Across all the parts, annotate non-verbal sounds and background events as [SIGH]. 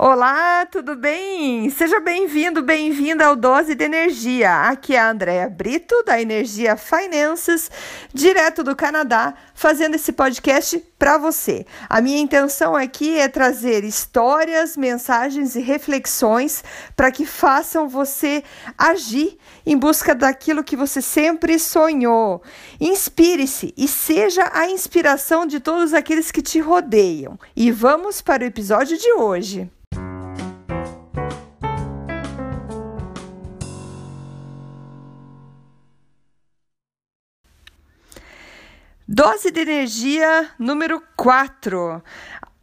Olá, tudo bem? Seja bem-vindo, bem-vinda ao Dose de Energia. Aqui é a Andrea Brito, da Energia Finances, direto do Canadá, fazendo esse podcast para você. A minha intenção aqui é trazer histórias, mensagens e reflexões para que façam você agir em busca daquilo que você sempre sonhou. Inspire-se e seja a inspiração de todos aqueles que te rodeiam. E vamos para o episódio de hoje. Dose de energia número 4.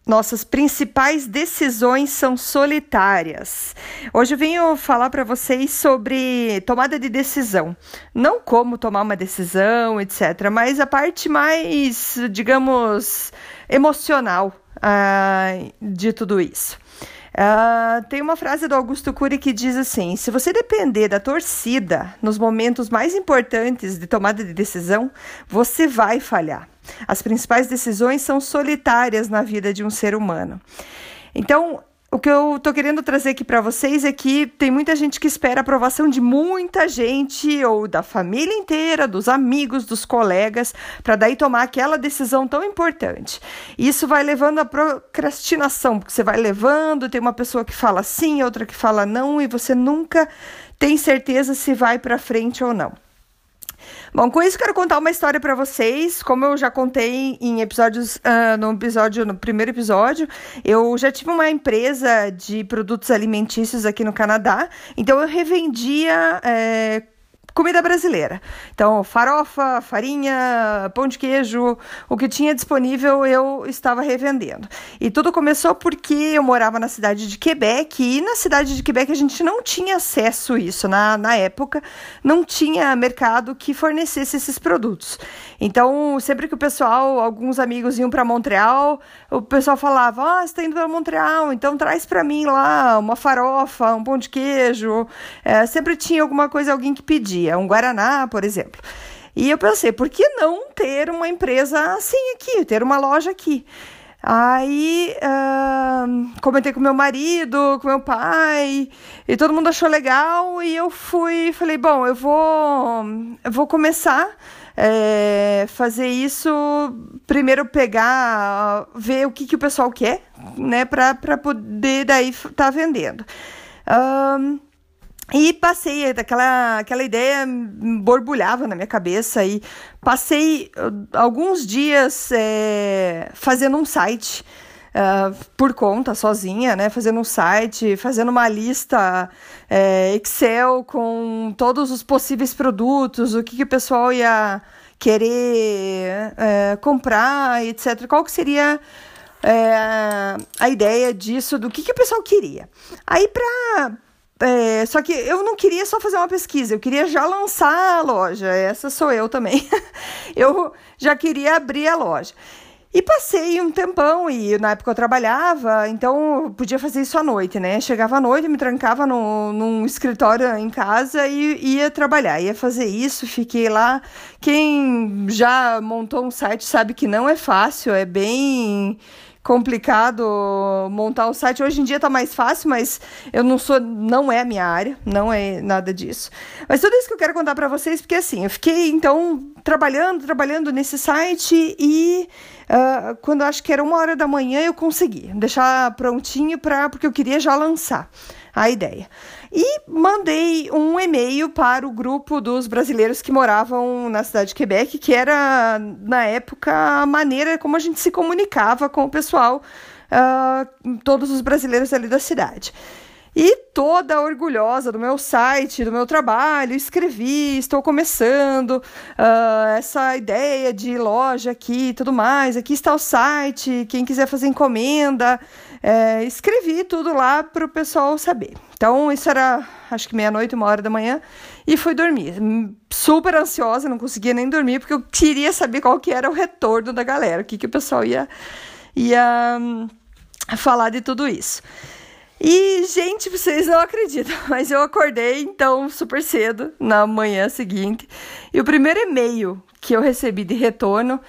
Nossas principais decisões são solitárias. Hoje eu venho falar para vocês sobre tomada de decisão. Não como tomar uma decisão, etc., mas a parte mais, digamos, emocional uh, de tudo isso. Uh, tem uma frase do Augusto Cury que diz assim: se você depender da torcida nos momentos mais importantes de tomada de decisão, você vai falhar. As principais decisões são solitárias na vida de um ser humano. Então, o que eu tô querendo trazer aqui para vocês é que tem muita gente que espera a aprovação de muita gente ou da família inteira, dos amigos, dos colegas, para daí tomar aquela decisão tão importante. Isso vai levando à procrastinação, porque você vai levando, tem uma pessoa que fala sim, outra que fala não e você nunca tem certeza se vai para frente ou não. Bom, com isso quero contar uma história para vocês. Como eu já contei em episódios, uh, no episódio, no primeiro episódio, eu já tive uma empresa de produtos alimentícios aqui no Canadá. Então eu revendia é, comida brasileira. Então, farofa, farinha, pão de queijo, o que tinha disponível eu estava revendendo. E tudo começou porque eu morava na cidade de Quebec e na cidade de Quebec a gente não tinha acesso a isso. Na, na época, não tinha mercado que fornecesse esses produtos. Então, sempre que o pessoal, alguns amigos iam para Montreal, o pessoal falava: Ah, você está indo para Montreal, então traz para mim lá uma farofa, um pão de queijo. É, sempre tinha alguma coisa, alguém que pedia um Guaraná, por exemplo. E eu pensei, por que não ter uma empresa assim aqui, ter uma loja aqui? Aí uh, comentei com meu marido, com meu pai, e todo mundo achou legal. E eu fui, falei, bom, eu vou, eu vou começar é, fazer isso. Primeiro pegar, ver o que, que o pessoal quer, né, para poder daí estar tá vendendo. Uh, e passei, aquela, aquela ideia borbulhava na minha cabeça e passei uh, alguns dias é, fazendo um site uh, por conta, sozinha, né? Fazendo um site, fazendo uma lista é, Excel com todos os possíveis produtos, o que, que o pessoal ia querer é, comprar, etc. Qual que seria é, a ideia disso, do que, que o pessoal queria. Aí, para é, só que eu não queria só fazer uma pesquisa, eu queria já lançar a loja. Essa sou eu também. [LAUGHS] eu já queria abrir a loja. E passei um tempão, e na época eu trabalhava, então eu podia fazer isso à noite, né? Chegava à noite, me trancava no, num escritório em casa e ia trabalhar, ia fazer isso, fiquei lá. Quem já montou um site sabe que não é fácil, é bem complicado montar o site. Hoje em dia tá mais fácil, mas eu não sou, não é a minha área, não é nada disso. Mas tudo isso que eu quero contar para vocês, porque assim, eu fiquei então trabalhando, trabalhando nesse site e uh, quando acho que era uma hora da manhã eu consegui deixar prontinho para porque eu queria já lançar a ideia. E mandei um e-mail para o grupo dos brasileiros que moravam na cidade de Quebec, que era, na época, a maneira como a gente se comunicava com o pessoal, uh, todos os brasileiros ali da cidade. E toda orgulhosa do meu site, do meu trabalho, escrevi, estou começando uh, essa ideia de loja aqui e tudo mais. Aqui está o site, quem quiser fazer encomenda. É, escrevi tudo lá para o pessoal saber. Então, isso era acho que meia-noite, uma hora da manhã, e fui dormir. Super ansiosa, não conseguia nem dormir, porque eu queria saber qual que era o retorno da galera, o que, que o pessoal ia, ia um, falar de tudo isso. E, gente, vocês não acreditam, [LAUGHS] mas eu acordei então super cedo na manhã seguinte. E o primeiro e-mail que eu recebi de retorno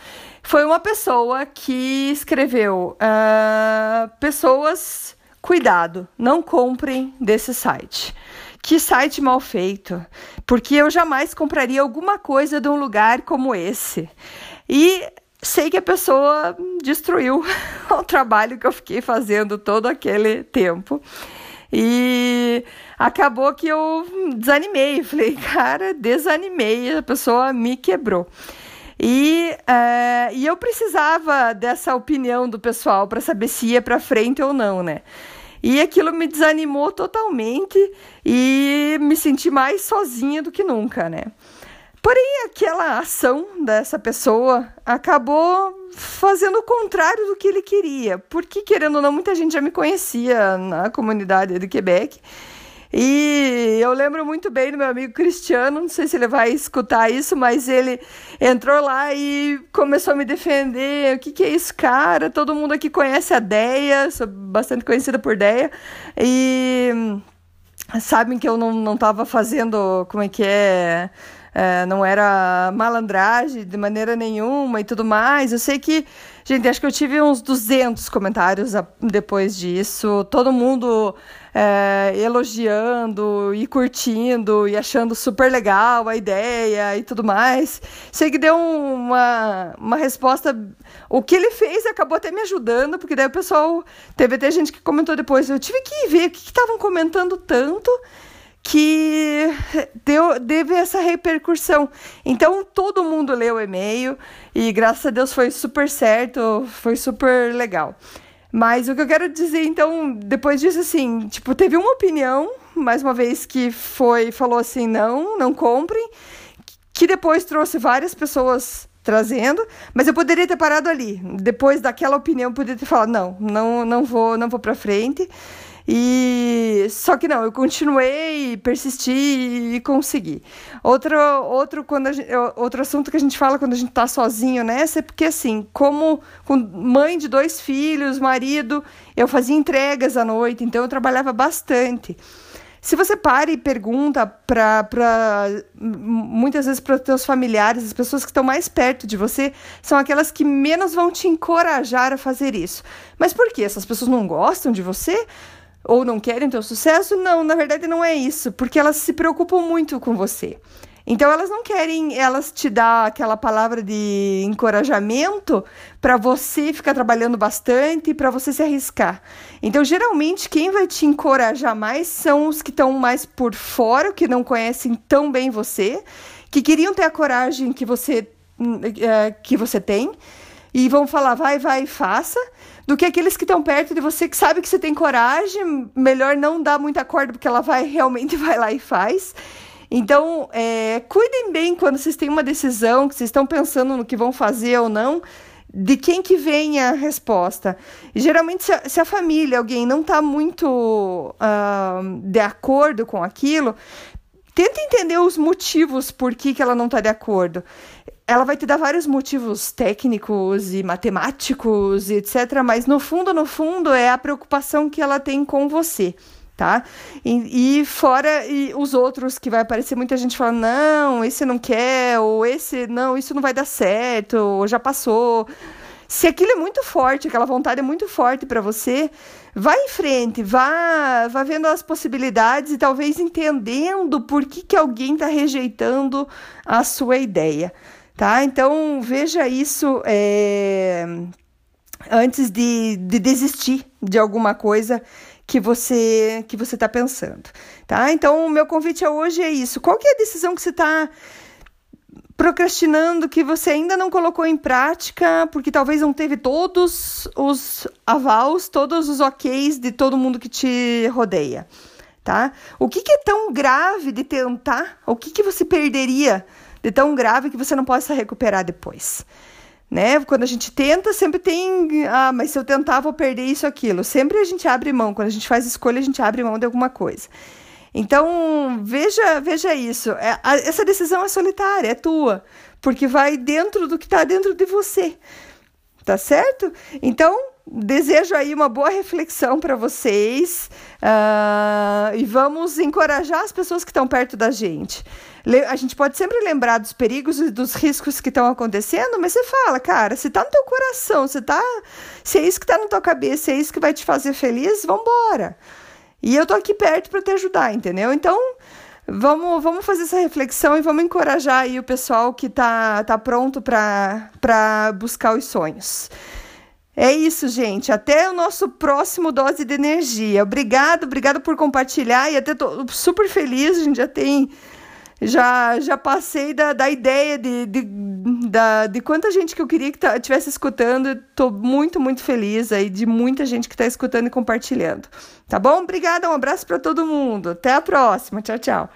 foi uma pessoa que escreveu: uh, Pessoas cuidado, não comprem desse site. Que site mal feito, porque eu jamais compraria alguma coisa de um lugar como esse. E sei que a pessoa destruiu [LAUGHS] o trabalho que eu fiquei fazendo todo aquele tempo. E acabou que eu desanimei. [LAUGHS] Falei, cara, desanimei, a pessoa me quebrou. E, uh, e eu precisava dessa opinião do pessoal para saber se ia para frente ou não, né? E aquilo me desanimou totalmente e me senti mais sozinha do que nunca, né? Porém, aquela ação dessa pessoa acabou fazendo o contrário do que ele queria, porque, querendo ou não, muita gente já me conhecia na comunidade de Quebec. E eu lembro muito bem do meu amigo Cristiano, não sei se ele vai escutar isso, mas ele entrou lá e começou a me defender. O que, que é isso, cara? Todo mundo aqui conhece a Deia, sou bastante conhecida por Deia. E sabem que eu não, não tava fazendo, como é que é é, não era malandragem de maneira nenhuma e tudo mais. Eu sei que, gente, acho que eu tive uns 200 comentários depois disso, todo mundo é, elogiando e curtindo e achando super legal a ideia e tudo mais. Sei que deu uma, uma resposta. O que ele fez acabou até me ajudando, porque daí o pessoal. Teve até gente que comentou depois. Eu tive que ver o que estavam comentando tanto que deu, teve essa repercussão. Então todo mundo leu o e-mail e graças a Deus foi super certo, foi super legal. Mas o que eu quero dizer, então, depois disso, assim, tipo, teve uma opinião, mais uma vez, que foi, falou assim, não, não comprem, que depois trouxe várias pessoas trazendo, mas eu poderia ter parado ali. Depois daquela opinião, eu poderia ter falado, não, não, não vou, não vou para frente. E só que não, eu continuei, persisti e consegui. Outro, outro, quando gente, outro assunto que a gente fala quando a gente tá sozinho nessa é porque assim, como mãe de dois filhos, marido, eu fazia entregas à noite, então eu trabalhava bastante. Se você para e pergunta para muitas vezes para os teus familiares, as pessoas que estão mais perto de você, são aquelas que menos vão te encorajar a fazer isso. Mas por quê? Essas pessoas não gostam de você? Ou não querem teu sucesso? Não, na verdade não é isso, porque elas se preocupam muito com você. Então elas não querem, elas te dar aquela palavra de encorajamento para você ficar trabalhando bastante para você se arriscar. Então geralmente quem vai te encorajar mais são os que estão mais por fora, que não conhecem tão bem você, que queriam ter a coragem que você é, que você tem e vão falar vai, vai, faça do que aqueles que estão perto de você que sabe que você tem coragem, melhor não dar muita corda porque ela vai [LAUGHS] realmente vai lá e faz. Então, é, cuidem bem quando vocês têm uma decisão, que vocês estão pensando no que vão fazer ou não, de quem que vem a resposta. E, geralmente, se a, se a, família, alguém não está muito uh, de acordo com aquilo, tenta entender os motivos por que, que ela não está de acordo ela vai te dar vários motivos técnicos e matemáticos e etc. Mas no fundo, no fundo, é a preocupação que ela tem com você, tá? E, e fora e os outros que vai aparecer muita gente falando, não, esse não quer, ou esse, não, isso não vai dar certo, ou já passou. Se aquilo é muito forte, aquela vontade é muito forte para você, vá em frente, vá, vá vendo as possibilidades e talvez entendendo por que, que alguém está rejeitando a sua ideia tá? Então veja isso é, antes de, de desistir de alguma coisa que você que você está pensando, tá? Então o meu convite hoje é isso. Qual que é a decisão que você está procrastinando que você ainda não colocou em prática porque talvez não teve todos os avals, todos os OKs de todo mundo que te rodeia, tá? O que, que é tão grave de tentar? O que, que você perderia? de tão grave que você não possa recuperar depois. Né? Quando a gente tenta, sempre tem, ah, mas se eu tentar, vou perder isso, aquilo. Sempre a gente abre mão, quando a gente faz escolha, a gente abre mão de alguma coisa. Então, veja, veja isso. É, a, essa decisão é solitária, é tua, porque vai dentro do que está dentro de você. Tá certo? Então, desejo aí uma boa reflexão para vocês uh, e vamos encorajar as pessoas que estão perto da gente. A gente pode sempre lembrar dos perigos e dos riscos que estão acontecendo, mas você fala, cara, se tá no teu coração, se, tá, se é isso que tá na tua cabeça, se é isso que vai te fazer feliz, vambora. E eu tô aqui perto para te ajudar, entendeu? Então, vamos, vamos fazer essa reflexão e vamos encorajar aí o pessoal que tá, tá pronto para buscar os sonhos. É isso, gente. Até o nosso próximo dose de energia. Obrigado, obrigado por compartilhar e até tô super feliz. A gente já tem já já passei da, da ideia de, de, da, de quanta gente que eu queria que estivesse escutando. Estou muito, muito feliz aí de muita gente que está escutando e compartilhando. Tá bom? Obrigada, um abraço para todo mundo. Até a próxima. Tchau, tchau.